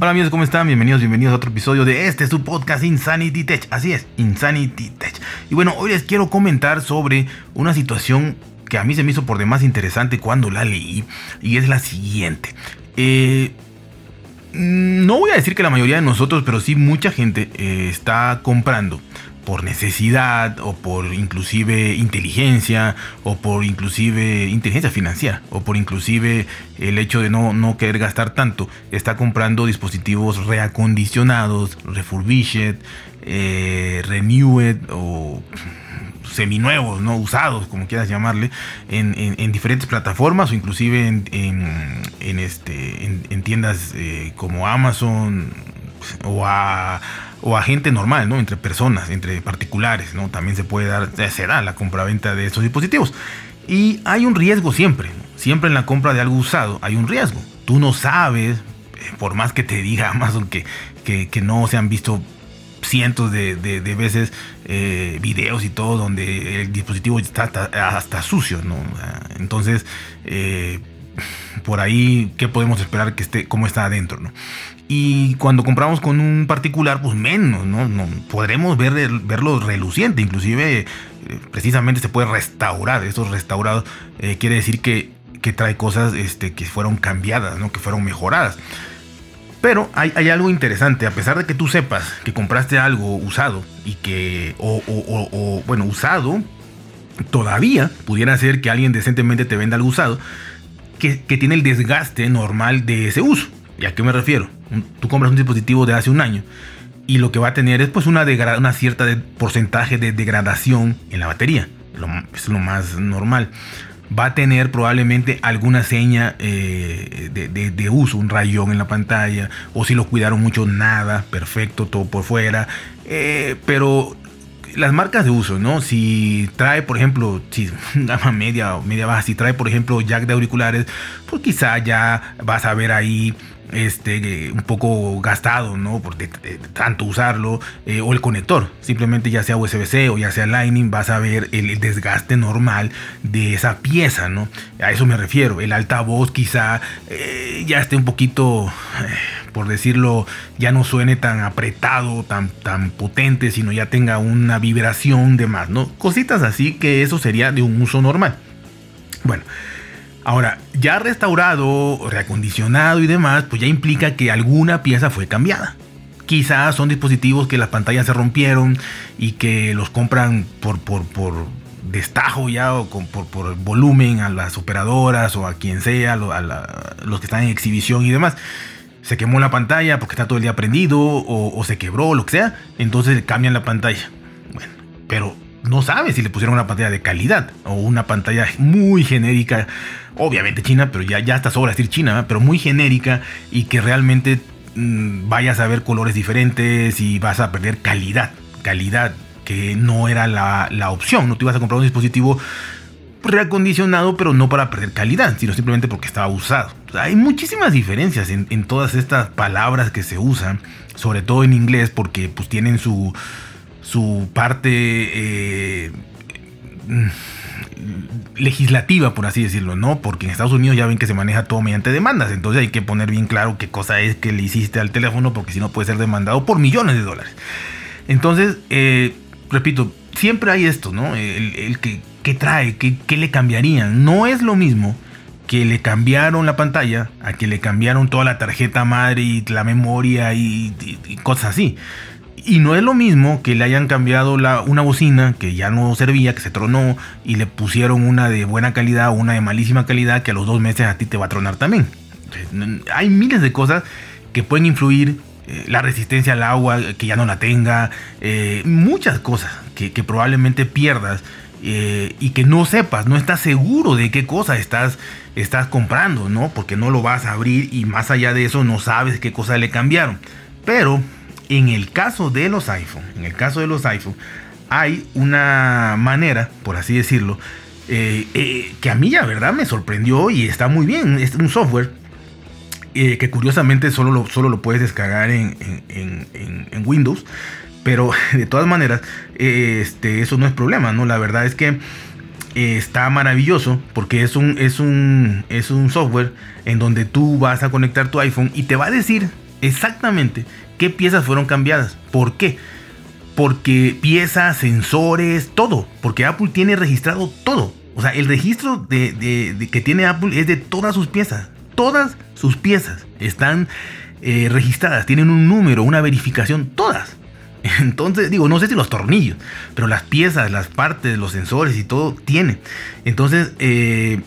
Hola amigos, ¿cómo están? Bienvenidos, bienvenidos a otro episodio de este su podcast Insanity Tech. Así es, Insanity Tech. Y bueno, hoy les quiero comentar sobre una situación que a mí se me hizo por demás interesante cuando la leí y es la siguiente. Eh, no voy a decir que la mayoría de nosotros, pero sí mucha gente eh, está comprando por necesidad o por inclusive inteligencia o por inclusive inteligencia financiera o por inclusive el hecho de no, no querer gastar tanto, está comprando dispositivos reacondicionados, refurbished, eh, renewed o seminuevos, ¿no? usados, como quieras llamarle, en, diferentes plataformas o inclusive en, este, en, tiendas eh, como Amazon o a o a gente normal, ¿no? Entre personas, entre particulares, ¿no? También se puede dar, se da la compraventa de estos dispositivos. Y hay un riesgo siempre, siempre en la compra de algo usado hay un riesgo. Tú no sabes, eh, por más que te diga Amazon que, que, no se han visto cientos de, veces eh, videos y todo donde el dispositivo está hasta, sucio, ¿no? Entonces, eh, por ahí, ¿qué podemos esperar que esté, cómo está adentro, ¿no? Y cuando compramos con un particular, pues menos, ¿no? no podremos ver, verlo reluciente, inclusive eh, precisamente se puede restaurar. Estos restaurados eh, quiere decir que, que, trae cosas este, que fueron cambiadas, ¿no? Que fueron mejoradas. Pero hay, algo interesante, a pesar de que tú sepas que compraste algo usado y que, o bueno, usado, todavía pudiera ser que alguien decentemente te venda algo usado que, que tiene el desgaste normal de ese uso. ¿Y a qué me refiero? Tú compras un dispositivo de hace un año y lo que va a tener es pues una, cierta porcentaje de degradación en la batería. es lo más normal. Va a tener probablemente alguna seña eh, de, uso, un rayón en la pantalla, o si lo cuidaron mucho, nada, perfecto, todo por fuera. Eh, pero las marcas de uso, ¿no? Si trae, por ejemplo, si gama media o media baja, si trae, por ejemplo, jack de auriculares, pues quizá ya vas a ver ahí este, un poco gastado, ¿no? Por tanto usarlo, eh, o el conector, simplemente ya sea USB-C o ya sea Lightning, vas a ver el, desgaste normal de esa pieza, ¿no? A eso me refiero, el altavoz quizá eh, ya esté un poquito, eh, por decirlo, ya no suene tan apretado, tan, tan potente, sino ya tenga una vibración de más, ¿no? Cositas así que eso sería de un uso normal. Bueno, Ahora, ya restaurado, reacondicionado y demás, pues ya implica que alguna pieza fue cambiada. Quizás son dispositivos que las pantallas se rompieron y que los compran por, por, por destajo ya o por, por, volumen a las operadoras o a quien sea, a, los que están en exhibición y demás. Se quemó la pantalla porque está todo el día prendido o, o se quebró lo que sea, entonces cambian la pantalla. Bueno, pero no sabe si le pusieron una pantalla de calidad o una pantalla muy genérica, obviamente china, pero ya, ya está sobra decir china, pero muy genérica y que realmente mm, vayas a ver colores diferentes y vas a perder calidad, calidad que no era la, opción, no te ibas a comprar un dispositivo reacondicionado, pero no para perder calidad, sino simplemente porque estaba usado. hay muchísimas diferencias en, en, todas estas palabras que se usan, sobre todo en inglés, porque pues tienen su, su parte eh, legislativa, por así decirlo, ¿no? Porque en Estados Unidos ya ven que se maneja todo mediante demandas, entonces hay que poner bien claro qué cosa es que le hiciste al teléfono, porque si no puede ser demandado por millones de dólares. Entonces, eh, repito, siempre hay esto, ¿no? El, que, trae, que, le cambiarían. No es lo mismo que le cambiaron la pantalla a que le cambiaron toda la tarjeta madre y la memoria y cosas así. Y no es lo mismo que le hayan cambiado una bocina que ya no servía, que se tronó, y le pusieron una de buena calidad o una de malísima calidad que a los dos meses a ti te va a tronar también. Hay miles de cosas que pueden influir. Eh, la resistencia al agua, que ya no la tenga. Eh, muchas cosas que, probablemente pierdas. Eh, y que no sepas, no estás seguro de qué cosa estás, estás comprando, ¿no? Porque no lo vas a abrir y más allá de eso no sabes qué cosa le cambiaron. Pero en el caso de los iPhone, en el caso de los iPhone, hay una manera, por así decirlo, eh, eh, que a mí la verdad me sorprendió y está muy bien. Es un software eh, que curiosamente solo lo, solo lo puedes descargar en, Windows. Pero de todas maneras, este, eso no es problema, ¿no? La verdad es que está maravilloso porque es un, es, un, es un software en donde tú vas a conectar tu iPhone y te va a decir exactamente qué piezas fueron cambiadas. ¿Por qué? Porque piezas, sensores, todo. Porque Apple tiene registrado todo. O sea, el registro de, que tiene Apple es de todas sus piezas. Todas sus piezas están eh, registradas. Tienen un número, una verificación. Todas. Entonces, digo, no sé si los tornillos, pero las piezas, las partes, los sensores y todo tiene. Entonces, eh,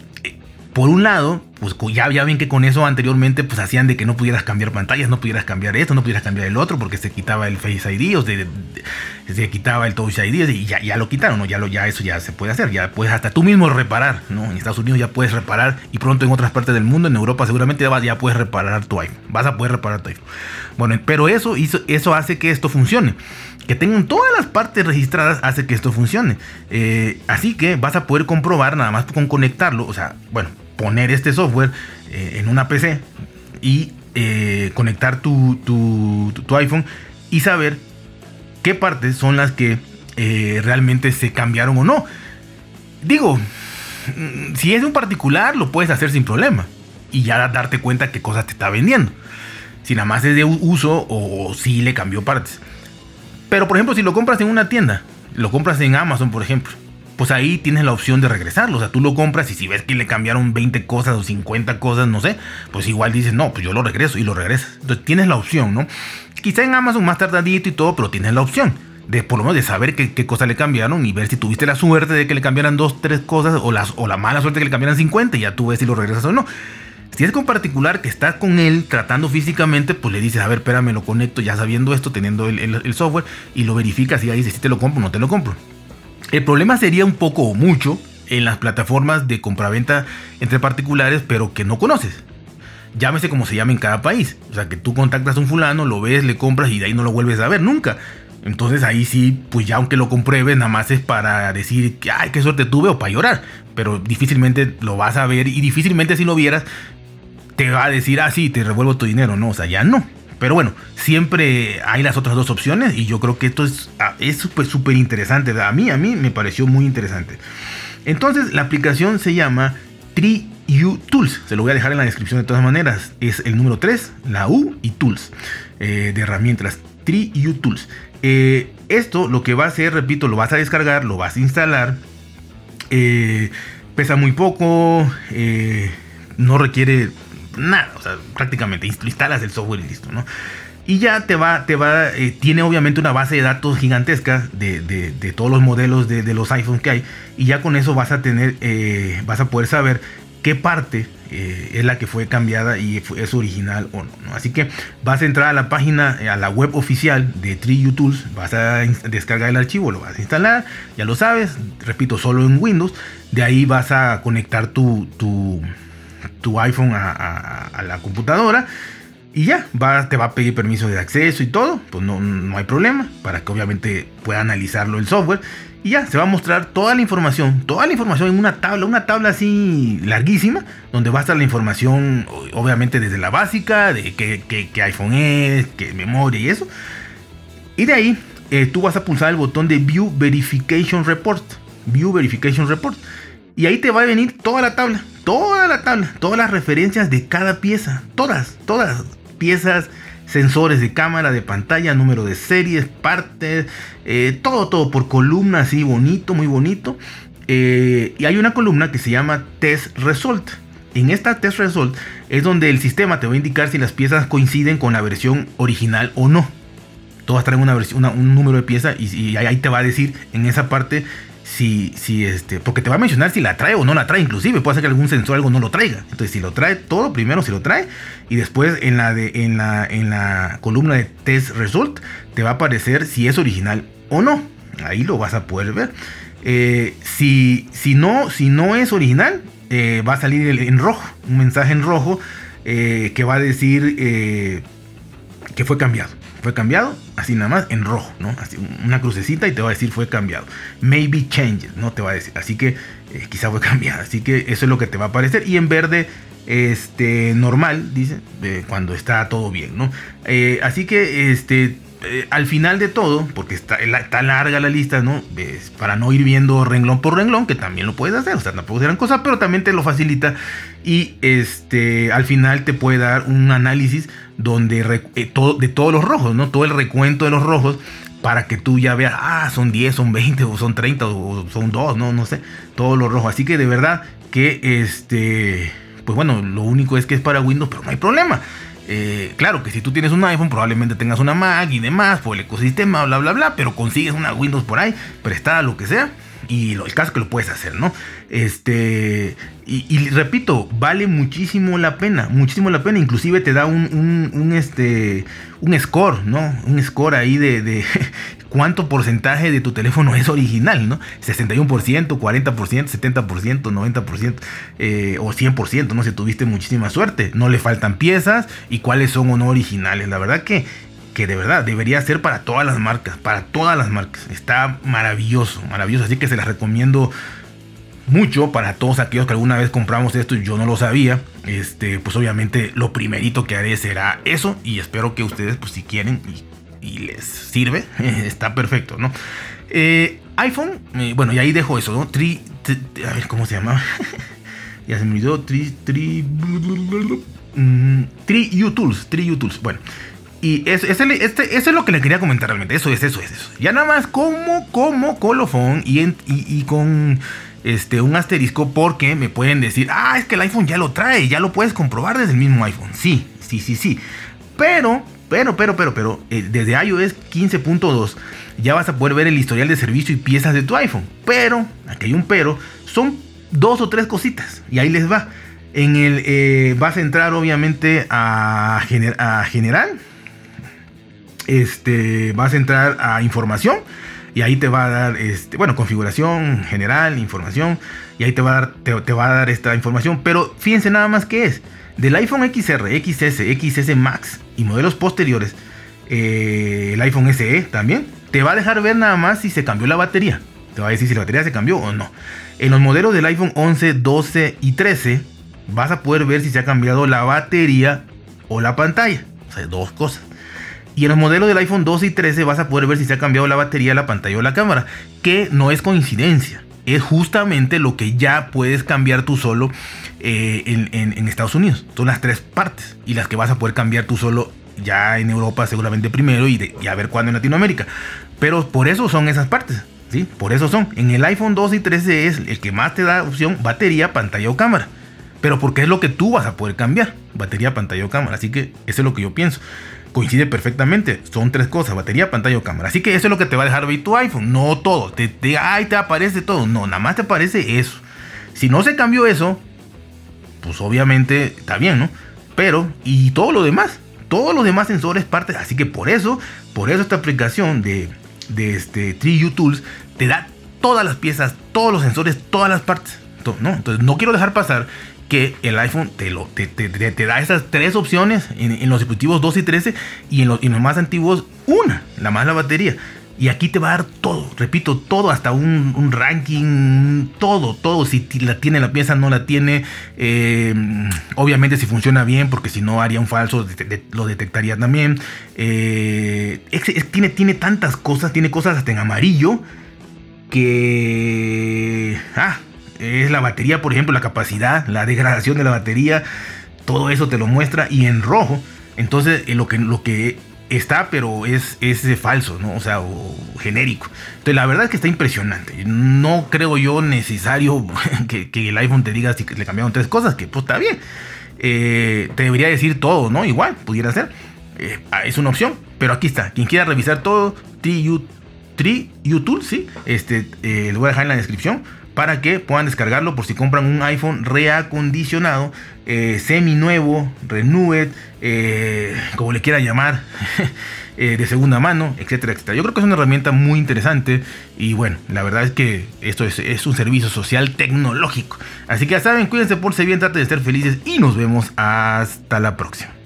por un lado, pues ya, ya ven que con eso anteriormente pues hacían de que no pudieras cambiar pantallas, no pudieras cambiar esto, no pudieras cambiar el otro porque se quitaba el Face ID o se, quitaba el Touch ID y ya, ya lo quitaron, ¿no? Ya, lo, ya eso ya se puede hacer, ya puedes hasta tú mismo reparar, ¿no? En Estados Unidos ya puedes reparar y pronto en otras partes del mundo, en Europa seguramente ya, ya puedes reparar tu iPhone, vas a poder reparar tu iPhone. Bueno, pero eso, eso hace que esto funcione que tengan todas las partes registradas hace que esto funcione. Eh, así que vas a poder comprobar nada más con conectarlo. O sea, bueno, poner este software eh, en una PC y eh, conectar tu, tu, iPhone y saber qué partes son las que realmente se cambiaron o no. Digo, mm, si es un particular lo puedes hacer sin problema y ya darte cuenta qué cosas te está vendiendo. Si nada más es de uso o si le cambió partes. Pero por ejemplo, si lo compras en una tienda, lo compras en Amazon, por ejemplo, pues ahí tienes la opción de regresarlo. O sea, tú lo compras y si ves que le cambiaron 20 cosas o 50 cosas, no sé, pues igual dices, no, pues yo lo regreso y lo regresas. Entonces tienes la opción, ¿no? Quizá en Amazon más tardadito y todo, pero tienes la opción. De por lo menos de saber qué, qué cosas le cambiaron y ver si tuviste la suerte de que le cambiaran dos, tres cosas o, las, o la mala suerte de que le cambiaran 50 y ya tú ves si lo regresas o no. Si es con particular que estás con él tratando físicamente, pues le dices, a ver, espérame, lo conecto ya sabiendo esto, teniendo el, software y lo verificas y ya dices si te lo compro o no te lo compro. El problema sería un poco o mucho en las plataformas de compraventa entre particulares, pero que no conoces. Llámese como se llame en cada país. O sea, que tú contactas a un fulano, lo ves, le compras y de ahí no lo vuelves a ver nunca. Entonces ahí sí, pues ya aunque lo compruebes, nada más es para decir que, ay, qué suerte tuve o para llorar. Pero difícilmente lo vas a ver y difícilmente si lo vieras, te va a decir, ah, sí, te revuelvo tu dinero. No, o sea, ya no. Pero bueno, siempre hay las otras dos opciones y yo creo que esto es ah, súper, súper interesante. A mí, a mí me pareció muy interesante. Entonces, la aplicación se llama TreeU Tools. Se lo voy a dejar en la descripción de todas maneras. Es el número 3, la U y Tools eh, de herramientas. TreeU Tools. Eh, esto lo que va a hacer, repito, lo vas a descargar, lo vas a instalar. Eh, pesa muy poco. no requiere nada, o sea, prácticamente instalas el software y listo, ¿no? Y ya te va, te va, eh, tiene obviamente una base de datos gigantesca de, de, todos los modelos de, los iPhones que hay. Y ya con eso vas a tener, eh, vas a poder saber qué parte eh, es la que fue cambiada y es original o no, Así que vas a entrar a la página, a la web oficial de Tree Tools, vas a descargar el archivo, lo vas a instalar, ya lo sabes, repito, solo en Windows. De ahí vas a conectar tu tu iPhone a, la computadora y ya, te va a pedir permiso de acceso y todo, pues no, no hay problema, para que obviamente pueda analizarlo el software. Y ya, se va a mostrar toda la información, toda la información en una tabla, una tabla así larguísima, donde va a estar la información, obviamente desde la básica, de qué, iPhone es, qué memoria y eso. Y de ahí, eh, tú vas a pulsar el botón de View Verification Report. View Verification Report. Y ahí te va a venir toda la tabla toda la tabla, todas las referencias de cada pieza, todas, todas piezas, sensores de cámara, de pantalla, número de series, partes, eh, todo, todo por columna, así bonito, muy bonito. Eh, y hay una columna que se llama Test Result. En esta Test Result es donde el sistema te va a indicar si las piezas coinciden con la versión original o no. Todas traen una versión, un número de pieza y, y ahí te va a decir en esa parte si, si este, porque te va a mencionar si la trae o no la trae, inclusive puede ser que algún sensor algo no lo traiga. Entonces, si lo trae todo, primero si lo trae, y después en la de, en la, en la columna de test result, te va a aparecer si es original o no. Ahí lo vas a poder ver. Eh, si, si, no, si no es original, eh, va a salir en rojo, un mensaje en rojo eh, que va a decir que fue cambiado fue cambiado, así nada más, en rojo, ¿no? Así, una crucecita y te va a decir fue cambiado. Maybe changes, ¿no? Te va a decir. Así que eh, quizá fue cambiado. Así que eso es lo que te va a aparecer. Y en verde, este, normal, dice, cuando está todo bien, ¿no? Eh, así que, este, eh, al final de todo, porque está, está larga la lista, ¿no? para no ir viendo renglón por renglón, que también lo puedes hacer, o sea, tampoco serán cosas, pero también te lo facilita y este, al final te puede dar un análisis donde eh, todo, de todos los rojos, ¿no? Todo el recuento de los rojos para que tú ya veas, ah, son 10, son 20, o son 30, o son 2, no, no sé, todos los rojos. Así que de verdad que este, pues bueno, lo único es que es para Windows, pero no hay problema. Eh, claro que si tú tienes un iPhone, probablemente tengas una Mac y demás por el ecosistema, bla, bla, bla, pero consigues una Windows por ahí, prestada, lo que sea y el caso que lo puedes hacer, ¿no? Este, y, repito, vale muchísimo la pena, muchísimo la pena, inclusive te da un, este, un score, ¿no? Un score ahí de, cuánto porcentaje de tu teléfono es original, ¿no? 61%, 40%, 70%, 90% o 100%, ¿no? Si tuviste muchísima suerte, no le faltan piezas y cuáles son o no originales. La verdad que de verdad debería ser para todas las marcas, para todas las marcas. Está maravilloso, maravilloso. Así que se las recomiendo mucho para todos aquellos que alguna vez compramos esto y yo no lo sabía. Este, pues obviamente lo primerito que haré será eso y espero que ustedes, pues si quieren y, les sirve, está perfecto, ¿no? Eh, iPhone, eh, bueno, y ahí dejo eso, ¿no? Tri, a ver, ¿cómo se llama? ya se me olvidó. Tri, tri, mm, tri UTools, Tri UTools. Bueno, y es, este, eso es lo que le quería comentar realmente. Eso es, eso es, eso. Ya nada más como, como colofón y, y, con este, un asterisco porque me pueden decir, ah, es que el iPhone ya lo trae, ya lo puedes comprobar desde el mismo iPhone. Sí, sí, sí, sí. Pero, pero, pero, pero, pero, eh, desde iOS 15.2 ya vas a poder ver el historial de servicio y piezas de tu iPhone. Pero, aquí hay un pero, son dos o tres cositas. Y ahí les va. En el, eh, vas a entrar obviamente a, a general este, vas a entrar a información y ahí te va a dar, este, bueno, configuración general, información, y ahí te va a dar, te, va a dar esta información. Pero fíjense nada más que es. Del iPhone XR, XS, XS Max y modelos posteriores, eh, el iPhone SE también, te va a dejar ver nada más si se cambió la batería. Te va a decir si la batería se cambió o no. En los modelos del iPhone 11, 12 y 13, vas a poder ver si se ha cambiado la batería o la pantalla. O sea, dos cosas. Y en los modelos del iPhone 12 y 13 vas a poder ver si se ha cambiado la batería, la pantalla o la cámara. Que no es coincidencia. Es justamente lo que ya puedes cambiar tú solo eh, en, Estados Unidos. Son las tres partes. Y las que vas a poder cambiar tú solo ya en Europa seguramente primero y, a ver cuándo en Latinoamérica. Pero por eso son esas partes. ¿sí? Por eso son. En el iPhone 12 y 13 es el que más te da opción batería, pantalla o cámara. Pero porque es lo que tú vas a poder cambiar. Batería, pantalla o cámara. Así que eso es lo que yo pienso coincide perfectamente. Son tres cosas, batería, pantalla o cámara. Así que eso es lo que te va a dejar ver tu iPhone. No todo. Te, te, ay, te aparece todo. No, nada más te aparece eso. Si no se cambió eso, pues obviamente está bien, ¿no? Pero, y todo lo demás. Todos los demás sensores parten. Así que por eso, por eso esta aplicación de, de este 3U Tools te da todas las piezas, todos los sensores, todas las partes. ¿No? Entonces no quiero dejar pasar que el iPhone te, lo, te, da esas tres opciones en, los dispositivos 12 y 13 y en los, más antiguos una, la más la batería. Y aquí te va a dar todo, repito, todo, hasta un, ranking, todo, todo. Si la tiene la pieza, no la tiene. Eh, obviamente si funciona bien, porque si no haría un falso, lo detectaría también. Eh, tiene, tiene tantas cosas, tiene cosas hasta en amarillo. Que... Ah, es la batería, por ejemplo, la capacidad, la degradación de la batería, todo eso te lo muestra y en rojo. Entonces, lo que, lo que está, pero es, es falso, ¿no? O sea, genérico. Entonces, la verdad es que está impresionante. No creo yo necesario que, el iPhone te diga si le cambiaron tres cosas, que pues está bien. Eh, te debería decir todo, ¿no? Igual, pudiera ser. Eh, es una opción, pero aquí está. Quien quiera revisar todo, YouTube, sí. Este, eh, lo voy a dejar en la descripción para que puedan descargarlo por si compran un iPhone reacondicionado, eh, semi nuevo, renewed, eh, como le quiera llamar, eh, de segunda mano, etcétera, etcétera. Yo creo que es una herramienta muy interesante y bueno, la verdad es que esto es, es un servicio social tecnológico. Así que ya saben, cuídense por si bien, traten de ser felices y nos vemos hasta la próxima.